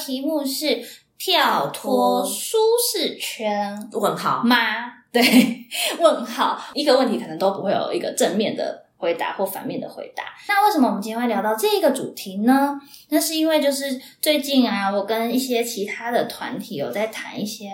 题目是跳脱舒适圈问号吗？对，问号。一个问题可能都不会有一个正面的回答或反面的回答。那为什么我们今天会聊到这个主题呢？那是因为就是最近啊，我跟一些其他的团体有在谈一些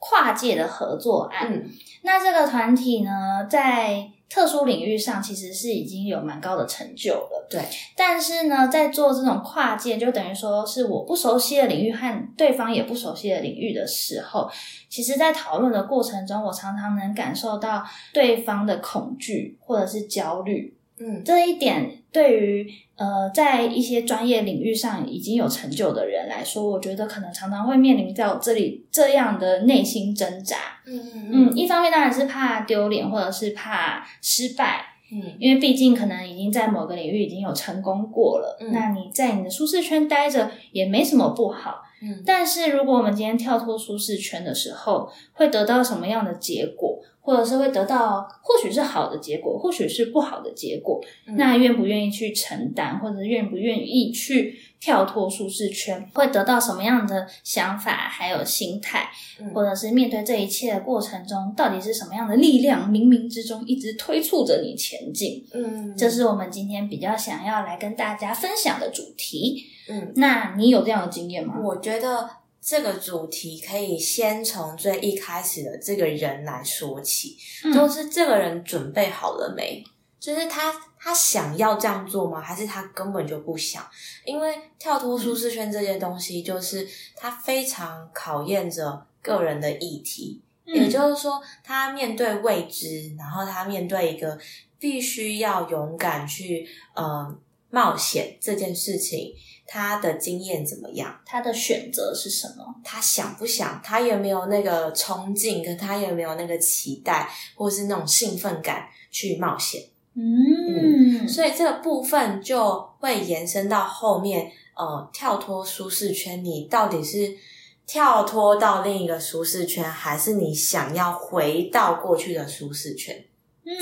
跨界的合作案。嗯那这个团体呢，在特殊领域上其实是已经有蛮高的成就了。对，但是呢，在做这种跨界，就等于说是我不熟悉的领域和对方也不熟悉的领域的时候，其实，在讨论的过程中，我常常能感受到对方的恐惧或者是焦虑。嗯。这一点对于呃，在一些专业领域上已经有成就的人来说，我觉得可能常常会面临到这里这样的内心挣扎。嗯嗯嗯，一方面当然是怕丢脸，或者是怕失败，嗯因为毕竟可能已经在某个领域已经有成功过了。嗯那你在你的舒适圈待着也没什么不好。嗯但是如果我们今天跳脱舒适圈的时候，会得到什么样的结果，或者是会得到或许是好的结果，或许是不好的结果，嗯那愿不愿意去承担，或者愿不愿意去跳脱舒适圈，会得到什么样的想法，还有心态，嗯或者是面对这一切的过程中，到底是什么样的力量，冥冥之中一直推促着你前进？嗯，这是我们今天比较想要来跟大家分享的主题。嗯，那你有这样的经验吗？我觉得这个主题可以先从最一开始的这个人来说起，嗯就是这个人准备好了没？就是他他想要这样做吗？还是他根本就不想？因为跳脱舒适圈这件东西，就是他非常考验着个人的议题。也嗯就是说，他面对未知，然后他面对一个必须要勇敢去呃冒险这件事情，他的经验怎么样？他的选择是什么？他想不想？他有没有那个冲劲？跟他有没有那个期待，或是那种兴奋感去冒险？嗯，所以这个部分就会延伸到后面，呃，跳脱舒适圈，你到底是跳脱到另一个舒适圈，还是你想要回到过去的舒适圈？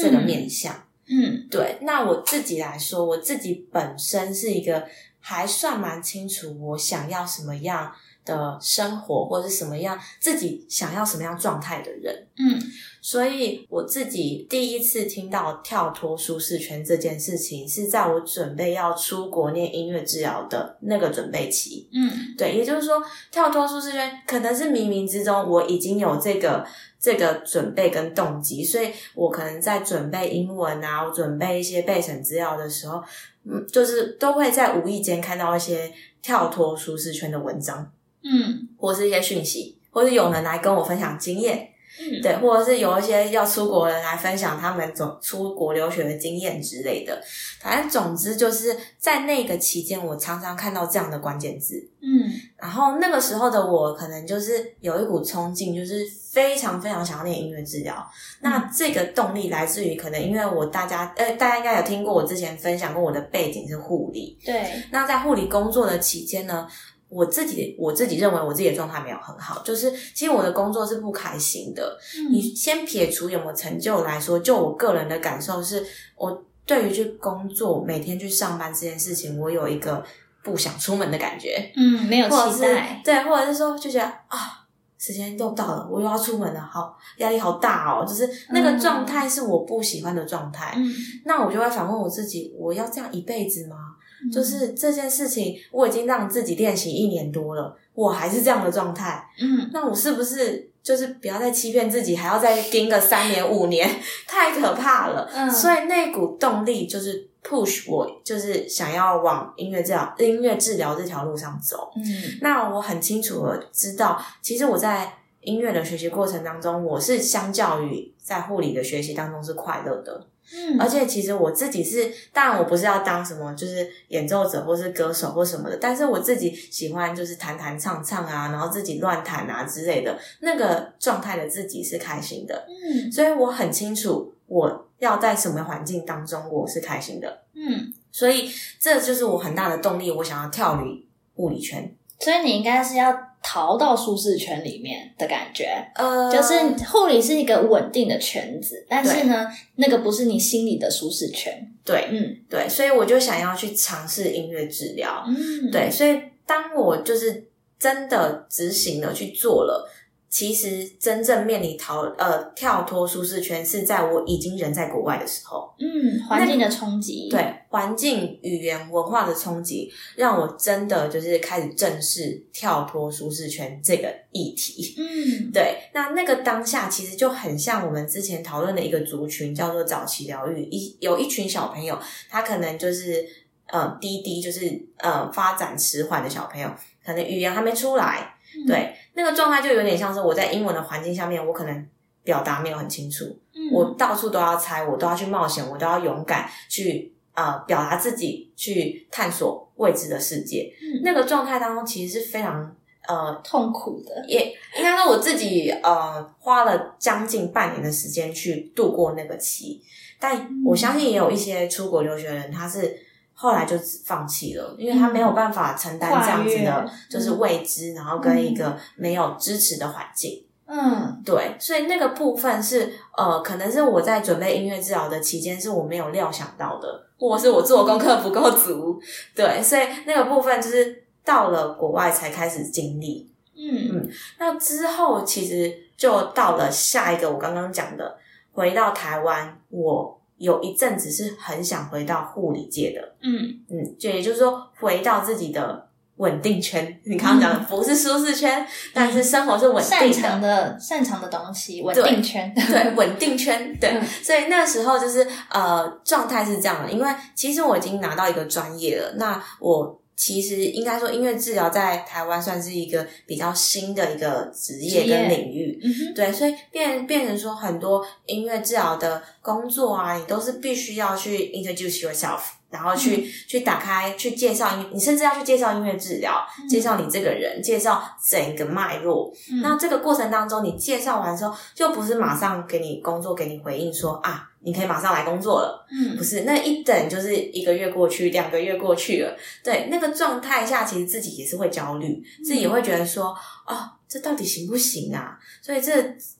这个面向。嗯对，那我自己来说，我自己本身是一个还算蛮清楚我想要什么样的生活，或者是什么样自己想要什么样状态的人。嗯所以我自己第一次听到跳脱舒适圈这件事情，是在我准备要出国念音乐治疗的那个准备期。嗯对，也就是说，跳脱舒适圈可能是冥冥之中我已经有这个这个准备跟动机，所以我可能在准备英文啊，我准备一些备审资料的时候，嗯，就是都会在无意间看到一些跳脱舒适圈的文章，嗯或是一些讯息，或是有人来跟我分享经验，嗯，对，或者是有一些要出国的人来分享他们走出国留学的经验之类的。反正总之就是在那个期间，我常常看到这样的关键字。嗯然后那个时候的我，可能就是有一股冲劲，就是非常非常想要念音乐治疗。那这个动力来自于可能因为我大家呃大家应该有听过我之前分享过我的背景是护理。对，那在护理工作的期间呢，我自己我自己认为我自己的状态没有很好，就是其实我的工作是不开心的。你嗯先撇除有没有成就来说，就我个人的感受是，我对于去工作、每天去上班这件事情，我有一个不想出门的感觉。嗯，没有期待，对，或者是说就觉得啊，时间又到了，我又要出门了，好压力好大哦，就是那个状态是我不喜欢的状态。嗯，那我就会反问我自己，我要这样一辈子吗？嗯就是这件事情，我已经让自己练习一年多了，我还是这样的状态，嗯那我是不是就是不要再欺骗自己，还要再盯个三年五年，太可怕了。嗯所以那股动力就是 push 我，就是想要往音乐治疗、音乐治疗这条路上走。嗯那我很清楚的知道，其实我在音乐的学习过程当中，我是相较于在护理的学习当中是快乐的。嗯，而且其实我自己是，当然我不是要当什么就是演奏者或是歌手或什么的，但是我自己喜欢就是弹弹唱唱啊，然后自己乱弹啊之类的，那个状态的自己是开心的，嗯。所以我很清楚我要在什么环境当中我是开心的，嗯，所以这就是我很大的动力，我想要跳离物理圈。所以你应该是要逃到舒适圈里面的感觉。呃，就是护理是一个稳定的圈子，但是呢，那个不是你心里的舒适圈。对嗯对，所以我就想要去尝试音乐治疗。嗯，对，所以当我就是真的执行了去做了，其实真正面临逃呃跳脱舒适圈是在我已经人在国外的时候。嗯，环境的冲击，，对环境、语言、文化的冲击，让我真的就是开始正视跳脱舒适圈这个议题。嗯 对，那那个当下其实就很像我们之前讨论的一个族群，叫做早期疗愈。一有一群小朋友，他可能就是呃低低，就是呃发展迟缓的小朋友，可能语言还没出来，嗯对，那个状态就有点像是我在英文的环境下面，我可能表达没有很清楚，嗯。我到处都要猜，我都要去冒险，我都要勇敢去呃表达自己，去探索未知的世界。嗯。那个状态当中，其实是非常呃痛苦的，也应该说我自己呃花了将近半年的时间去度过那个期，但我相信也有一些出国留学的人，他是后来就放弃了，因为他没有办法承担这样子的，就是未知，然后跟一个没有支持的环境。嗯对，所以那个部分是呃，可能是我在准备音乐治疗的期间，是我没有料想到的，或者是我做功课不够足。对，所以那个部分就是到了国外才开始经历。嗯嗯那之后其实就到了下一个我刚刚讲的，回到台湾，我有一阵子是很想回到护理界的，嗯。嗯，就也就是说回到自己的稳定圈。你刚刚讲的不是舒适圈，但是生活是稳擅定长的。擅长的东西，稳定圈，对，稳定圈，对，嗯。所以那时候就是呃，状态是这样的，因为其实我已经拿到一个专业了，那我其实应该说音乐治疗在台湾算是一个比较新的一个职业跟领域，嗯，对，所以变变成说很多音乐治疗的工作啊，你都是必须要去 introduce yourself，然后去、嗯去打开去介绍音，你甚至要去介绍音乐治疗，介绍你这个人，介绍整个脉络。嗯那这个过程当中，你介绍完之后，就不是马上给你工作给你回应说啊，你可以马上来工作了。嗯不是，那一等就是一个月过去，两个月过去了，对，那个状态下，其实自己也是会焦虑，自己也会觉得说，哦，这到底行不行啊？所以这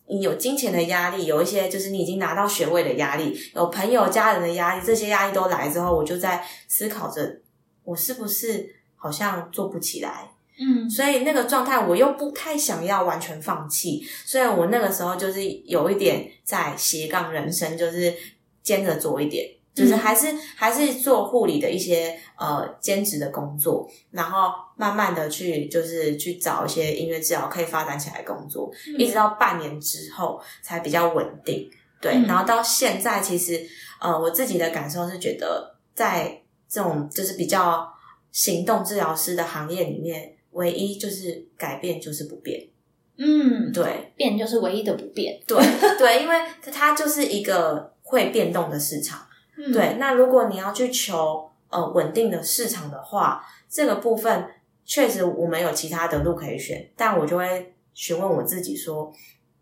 你有金钱的压力，有一些就是你已经拿到学位的压力，有朋友、家人的压力，这些压力都来之后，我就在思考着，我是不是好像做不起来？嗯所以那个状态我又不太想要完全放弃，所以我那个时候就是有一点在斜杠人生，就是兼着做一点，就是还是、还是做护理的一些呃兼职的工作，然后慢慢的去就是去找一些音乐治疗可以发展起来的工作，一直到半年之后才比较稳定。对，嗯然后到现在其实呃我自己的感受是觉得在这种就是比较行动治疗师的行业里面，唯一就是改变就是不变。嗯，对变就是唯一的不变，对 对，因为它就是一个会变动的市场。嗯对，那如果你要去求呃稳定的市场的话，这个部分确实我们有其他的路可以选，但我就会询问我自己说，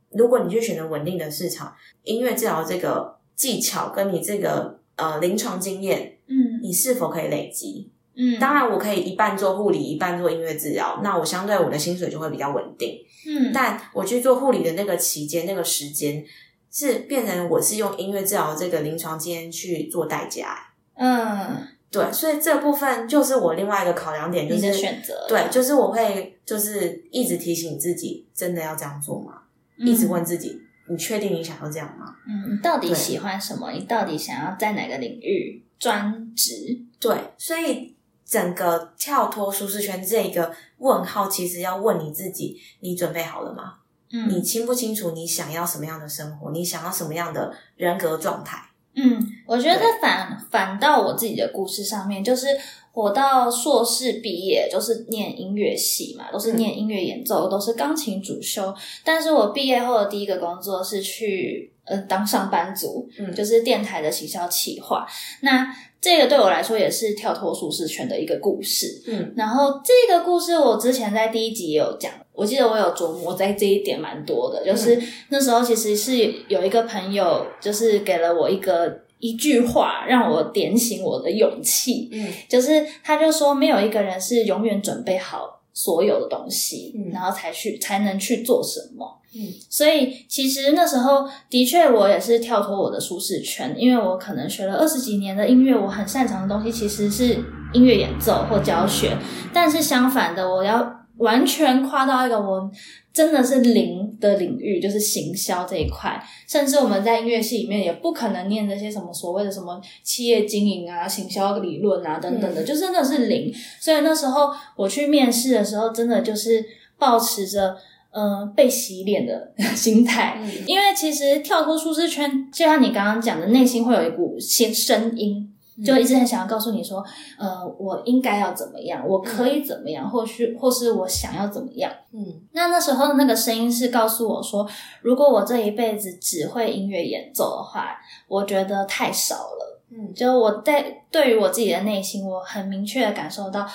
如果你去选择稳定的市场，音乐治疗这个技巧跟你这个呃临床经验，嗯你是否可以累积？嗯，当然，我可以一半做护理，一半做音乐治疗，那我相对我的薪水就会比较稳定。嗯，但我去做护理的那个期间、那个时间，是变成我是用音乐治疗这个临床经验去做代价。嗯，对，所以这部分就是我另外一个考量点，就是选择，对，就是我会就是一直提醒自己，真的要这样做吗？嗯一直问自己，你确定你想要这样吗？嗯，你到底喜欢什么？你到底想要在哪个领域专职？对，所以整个跳脱舒适圈这个问号，其实要问你自己：你准备好了吗？嗯你清不清楚你想要什么样的生活？你想要什么样的人格状态？嗯，我觉得反反到我自己的故事上面，就是我到硕士毕业，就是念音乐系嘛，都是念音乐演奏，都是钢琴主修。但是我毕业后的第一个工作是去呃当上班族，嗯就是电台的行销企划。那这个对我来说也是跳脱舒适圈的一个故事。嗯。然后这个故事我之前在第一集也有讲，我记得我有琢磨在这一点蛮多的，就是那时候其实是有一个朋友，就是给了我一个一句话，让我点醒我的勇气，嗯。就是他就说没有一个人是永远准备好所有的东西，嗯。然后才去才能去做什么。嗯所以其实那时候的确我也是跳脱我的舒适圈，因为我可能学了二十几年的音乐，我很擅长的东西其实是音乐演奏或教学，但是相反的，我要完全跨到一个我真的是零的领域，就是行销这一块，甚至我们在音乐系里面也不可能念这些什么所谓的什么企业经营啊、行销理论啊等等的，嗯就真的是零。所以那时候我去面试的时候，真的就是保持着。嗯，被洗脸的 心态，嗯。因为其实跳脱舒适圈，就像你刚刚讲的，内心会有一股先声音，就一直很想要告诉你说，呃，我应该要怎么样，我可以怎么样，或许或是我想要怎么样。嗯。那那时候的那个声音是告诉我说，如果我这一辈子只会音乐演奏的话，我觉得太少了。嗯。就我在对于我自己的内心，我很明确的感受到，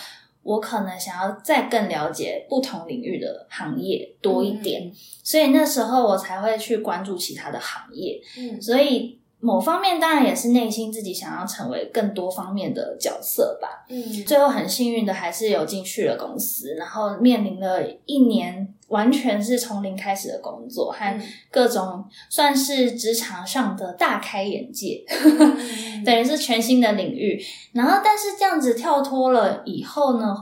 我可能想要再更了解不同领域的行业多一点，所以那时候我才会去关注其他的行业。嗯所以某方面当然也是内心自己想要成为更多方面的角色吧。嗯最后很幸运的还是有进去了公司，然后面临了一年完全是从零开始的工作和各种算是职场上的大开眼界，嗯 等于是全新的领域。然后但是这样子跳脱了以后呢？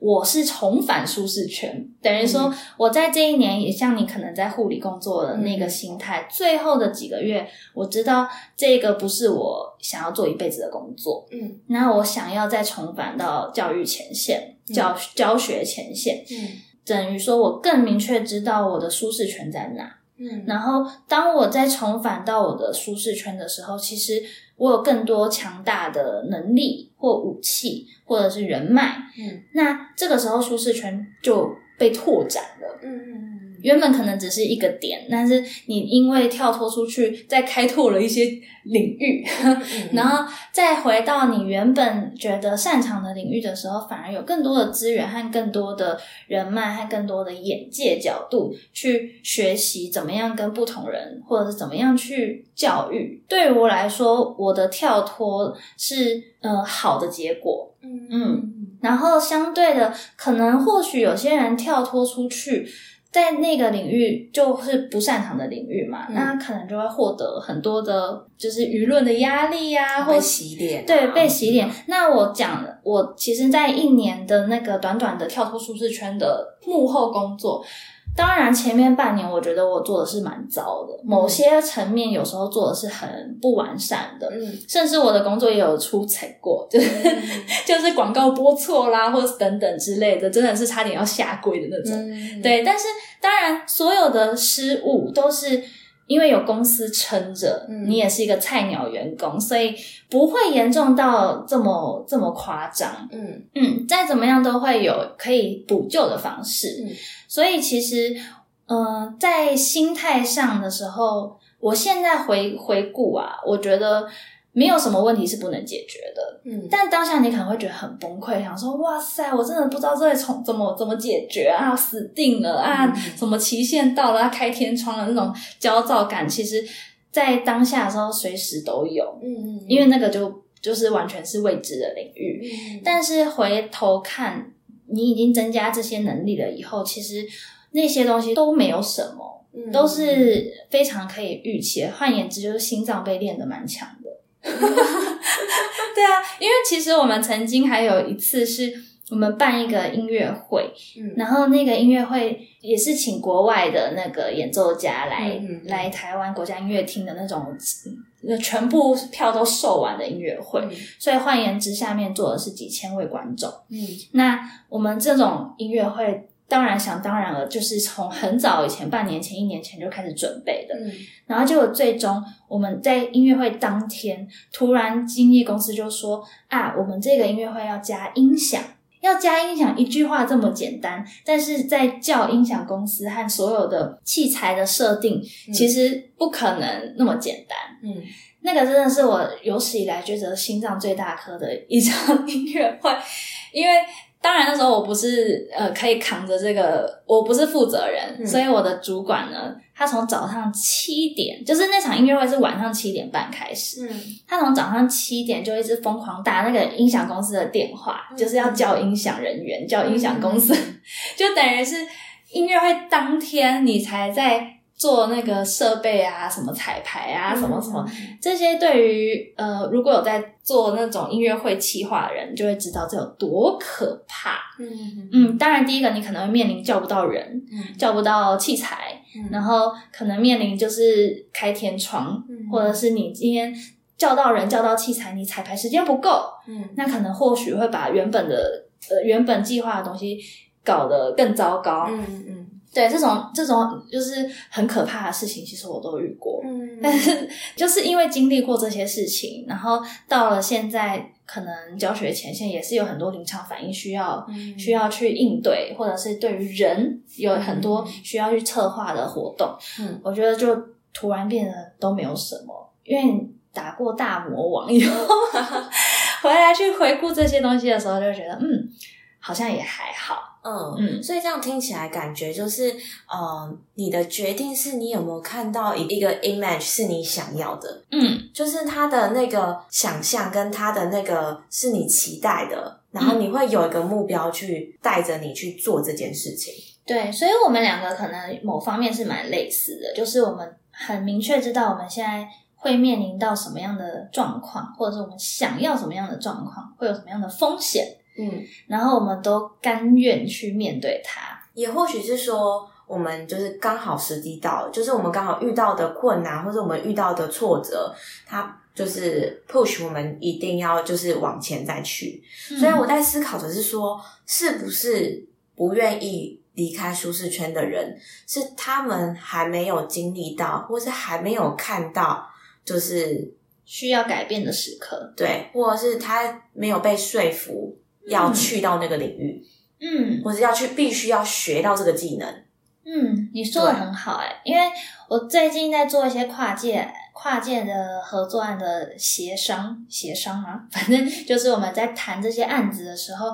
我是重返舒适圈，等于说我在这一年也像你可能在护理工作的那个心态，最后的几个月，我知道这个不是我想要做一辈子的工作，嗯。那我想要再重返到教育前线、教教学前线，嗯。等于说我更明确知道我的舒适圈在哪。嗯然后当我再重返到我的舒适圈的时候，其实我有更多强大的能力或武器，或者是人脉。嗯那这个时候舒适圈就被拓展了。嗯嗯原本可能只是一个点，但是你因为跳脱出去，再开拓了一些领域，嗯然后再回到你原本觉得擅长的领域的时候，反而有更多的资源和更多的人脉和更多的眼界角度去学习怎么样跟不同人，或者是怎么样去教育。对于我来说，我的跳脱是呃好的结果。嗯嗯然后相对的，可能或许有些人跳脱出去，在那个领域就是不擅长的领域嘛，嗯那可能就会获得很多的，就是舆论的压力呀、或被洗脸啊，对被洗脸。那我讲，我其实，在一年的那个短短的跳脱舒适圈的幕后工作。当然，前面半年我觉得我做的是蛮糟的，某些层面有时候做的是很不完善的，嗯。甚至我的工作也有出彩过，就是 就是广告播错啦，或者等等之类的，真的是差点要下跪的那种。嗯。对，但是当然，所有的失误都是因为有公司撑着，嗯。你也是一个菜鸟员工，所以不会严重到这么这么夸张。嗯。嗯，再怎么样都会有可以补救的方式。嗯所以其实，呃，在心态上的时候，我现在回回顾啊，我觉得没有什么问题是不能解决的。嗯但当下你可能会觉得很崩溃，想说：“哇塞，我真的不知道这从怎么怎么解决啊，死定了啊，嗯什么期限到了，要开天窗了，那种焦躁感，其实在当下的时候随时都有，嗯因为那个就就是完全是未知的领域。嗯但是回头看，你已经增加这些能力了以后，其实那些东西都没有什么，嗯都是非常可以预期的。换言之，就是心脏被练得蛮强的。对啊，因为其实我们曾经还有一次是我们办一个音乐会，嗯然后那个音乐会也是请国外的那个演奏家来、来台湾国家音乐厅的那种，呃全部票都售完的音乐会。嗯所以换言之，下面坐的是几千位观众。嗯那我们这种音乐会，当然想当然了，就是从很早以前，半年前、一年前就开始准备的。嗯然后结果最终我们在音乐会当天，突然经纪公司就说啊，我们这个音乐会要加音响。要加音响，一句话这么简单，但是在叫音响公司和所有的器材的设定，其实不可能那么简单。嗯那个真的是我有史以来觉得心脏最大颗的一场音乐会，因为当然那时候我不是呃可以扛着这个，我不是负责人，嗯。所以我的主管呢，他从早上七点，就是那场音乐会是晚上七点半开始，嗯。他从早上七点就一直疯狂打那个音响公司的电话，嗯。就是要叫音响人员、叫音响公司，就等于是音乐会当天你才在做那个设备啊、什么彩排啊、什么什么。这些对于呃，如果有在做那种音乐会企划的人，就会知道这有多可怕。嗯嗯，当然，第一个你可能会面临叫不到人，嗯叫不到器材，嗯然后可能面临就是开天窗，嗯或者是你今天叫到人、叫到器材，你彩排时间不够，嗯那可能或许会把原本的呃原本计划的东西搞得更糟糕。嗯嗯对，这种这种就是很可怕的事情，其实我都遇过。嗯 但是就是因为经历过这些事情，然后到了现在，可能教学前线也是有很多临场反应需要、嗯需要去应对，或者是对于人有很多需要去策划的活动。嗯我觉得就突然变得都没有什么，因为你打过大魔王以后，回来去回顾这些东西的时候，就觉得嗯，好像也还好。嗯嗯所以这样听起来感觉就是，呃，你的决定是你有没有看到一一个 image 是你想要的，嗯就是他的那个想象跟他的那个是你期待的，然后你会有一个目标去带着你去做这件事情。对，所以我们两个可能某方面是蛮类似的，就是我们很明确知道我们现在会面临到什么样的状况，或者是我们想要什么样的状况，会有什么样的风险，嗯，然后我们都甘愿去面对它。也或许是说，我们就是刚好时机到了，就是我们刚好遇到的困难或者我们遇到的挫折，它就是 push 我们一定要就是往前再去。所以我在思考的是说，是不是不愿意离开舒适圈的人，是他们还没有经历到，或是还没有看到，就是需要改变的时刻。对，或者是他没有被说服要去到那个领域，嗯。或者要去必须要学到这个技能。嗯，你说的很好哎、因为我最近在做一些跨界跨界的合作案的协商协商嘛，反正就是我们在谈这些案子的时候，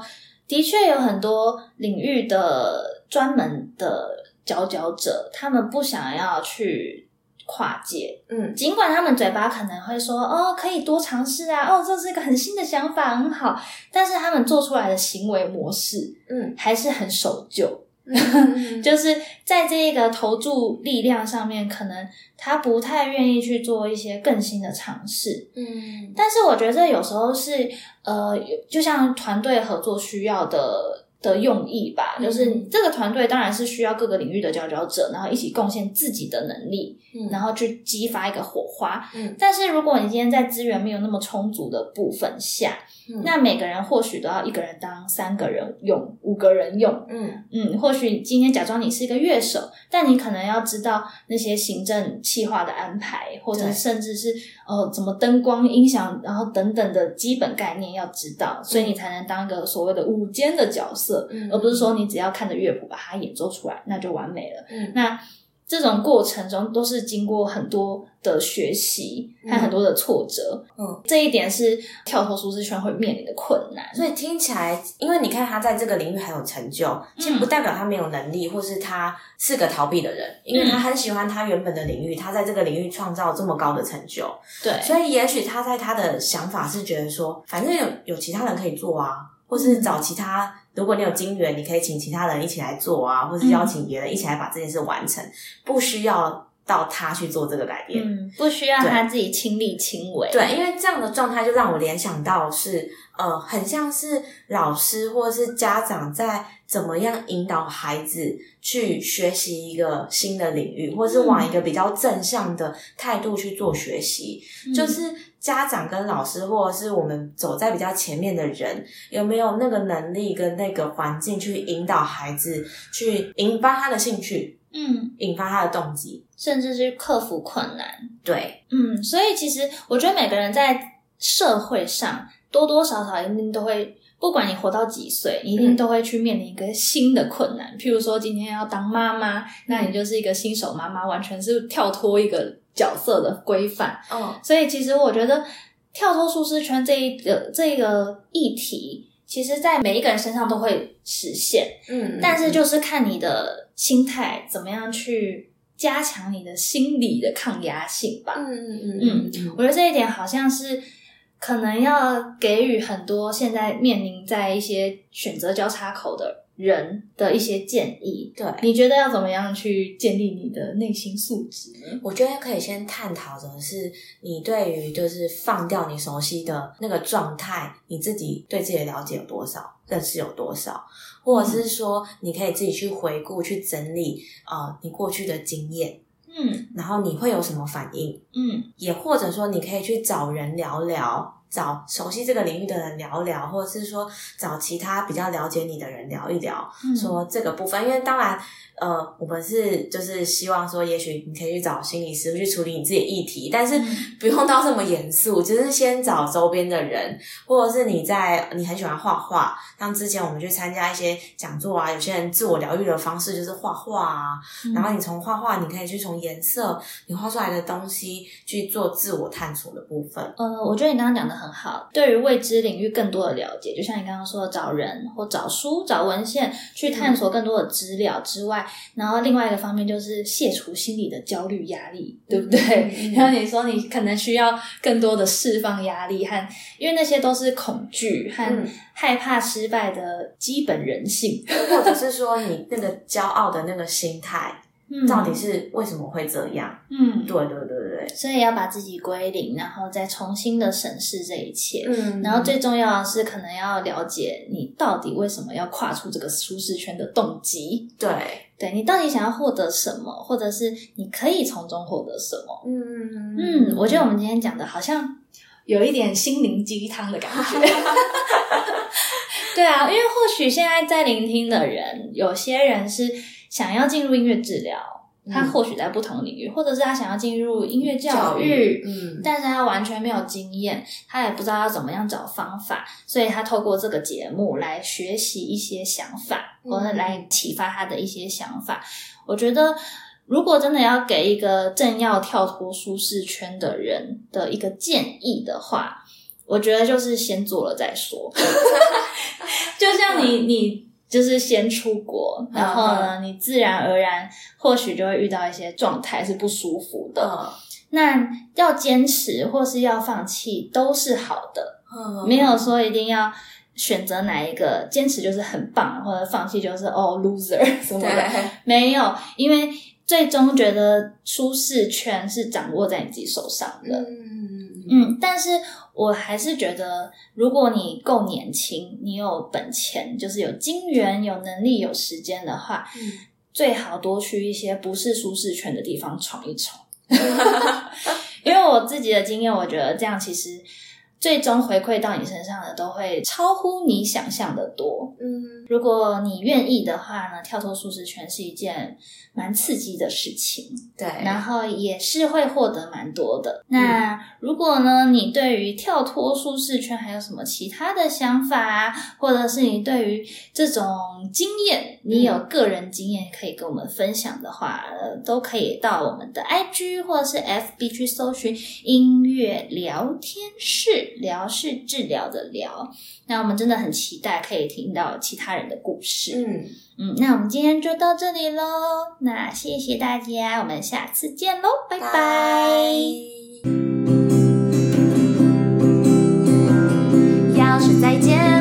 的确有很多领域的专门的佼佼者，他们不想要去跨界，嗯尽管他们嘴巴可能会说哦，可以多尝试啊，哦，这是一个很新的想法，很好，但是他们做出来的行为模式嗯，还是很守旧。嗯 就是在这个投注力量上面，可能他不太愿意去做一些更新的尝试。嗯但是我觉得这有时候是呃，就像团队合作需要的。的用意吧，嗯。就是这个团队当然是需要各个领域的佼佼者，然后一起贡献自己的能力，嗯。然后去激发一个火花。嗯。但是如果你今天在资源没有那么充足的部分下，嗯。那每个人或许都要一个人当三个人用，五个人用，嗯。嗯，或许今天假装你是一个乐手，但你可能要知道那些行政企划的安排，或者甚至是呃怎么灯光、音响，然后等等的基本概念要知道，所以你才能当一个所谓的舞间的角色，嗯。而不是说你只要看着乐谱把它演奏出来，那就完美了。嗯。那这种过程中都是经过很多的学习和很多的挫折，嗯，这一点是跳脱舒适圈会面临的困难。所以听起来，因为你看他在这个领域很有成就，其实不代表他没有能力，或是他是个逃避的人，因为他很喜欢他原本的领域，他在这个领域创造这么高的成就，对，所以也许他在他的想法是觉得说，反正有有其他人可以做啊，或是找其他，如果你有金源，你可以请其他人一起来做啊，或是邀请别人一起来把这件事完成，不需要到他去做这个改变。嗯，不需要他自己亲力亲为。对，因为这样的状态就让我联想到是，呃，很像是老师或者是家长在怎么样引导孩子去学习一个新的领域，或是往一个比较正向的态度去做学习。嗯就是家长跟老师，或者是我们走在比较前面的人，有没有那个能力跟那个环境去引导孩子，去引发他的兴趣，嗯，引发他的动机？甚至是克服困难。对，嗯，所以其实我觉得每个人在社会上多多少少一定都会，不管你活到几岁，你一定都会去面临一个新的困难。譬如说今天要当妈妈，那你就是一个新手妈妈，完全是跳脱一个角色的规范。嗯所以其实我觉得跳脱舒适圈这一个这个议题，其其实，在每一个人身上都会实现，嗯，但是就是看你的心态怎么样去加强你的心理的抗压性吧。嗯嗯嗯嗯我觉得这一点好像是可能要给予很多现在面临在一些选择交叉口的人的一些建议。对。你觉得要怎么样去建立你的内心素质？我觉得可以先探讨的是，你对于就是放掉你熟悉的那个状态，你自己对自己的了解有多少，认识有多少，或者是说，你可以自己去回顾、去整理呃你过去的经验，嗯然后你会有什么反应，嗯也或者说你可以去找人聊聊。找熟悉这个领域的人聊聊，或者是说找其他比较了解你的人聊一聊，嗯。说这个部分，因为当然，呃，我们是就是希望说，也许你可以去找心理师去处理你自己的议题，但是嗯。不用到这么严肃，只是先找周边的人，或者是你在你很喜欢画画，像之前我们去参加一些讲座啊，有些人自我疗愈的方式就是画画啊，嗯。然后你从画画，你可以去从颜色你画出来的东西去做自我探索的部分。呃，我觉得你刚刚讲的很好，对于未知领域更多的了解，就像你刚刚说的，找人或找书、找文献去探索更多的资料之外，然后另外一个方面就是卸除心理的焦虑压力，对不对？然后你说你可能需要更多的释放压力和，因为那些都是恐惧和嗯。害怕失败的基本人性，或者是说你那个骄傲的那个心态，嗯到底是为什么会这样？嗯，对对对对对，所以要把自己归零，然后再重新的审视这一切。嗯然后最重要的是，可能要了解你到底为什么要跨出这个舒适圈的动机。对，对你到底想要获得什么，或者是你可以从中获得什么？嗯嗯，我觉得我们今天讲的好像有一点心灵鸡汤的感觉。对啊，因为或许现在在聆听的人，有些人是想要进入音乐治疗，他嗯或许在不同领域，或者是他想要进入音乐教教育嗯但是他完全没有经验，他也不知道要怎么样找方法，所以他透过这个节目来学习一些想法，嗯或者来启发他的一些想法。我觉得，如果真的要给一个正要跳脱舒适圈的人的一个建议的话，我觉得就是先做了再说。就像你，你就是先出国，然后呢，你自然而然或许就会遇到一些状态是不舒服的。嗯。那要坚持或是要放弃都是好的，嗯。没有说一定要选择哪一个，坚持就是很棒，或者放弃就是哦 loser 什么的，没有，因为最终觉得舒适圈是掌握在你自己手上的。嗯嗯，但是我还是觉得，如果你够年轻，你有本钱，就是有金源、有能力、有时间的话，嗯最好多去一些不是舒适圈的地方闯一闯。因为我自己的经验，我觉得这样其实最终回馈到你身上的都会超乎你想象的多。嗯如果你愿意的话呢，跳脱舒适圈是一件蛮刺激的事情。对，然后也是会获得蛮多的。那如果呢，你对于跳脱舒适圈还有什么其他的想法啊，或者是你对于这种经验，你有个人经验可以跟我们分享的话，呃，都可以到我们的 IG 或者是 FB 去搜寻音乐聊天室，疗是治疗的疗。那我们真的很期待可以听到其他人的故事。嗯嗯，那我们今天就到这里喽。那谢谢大家，我们下次见喽，拜拜。要是再见。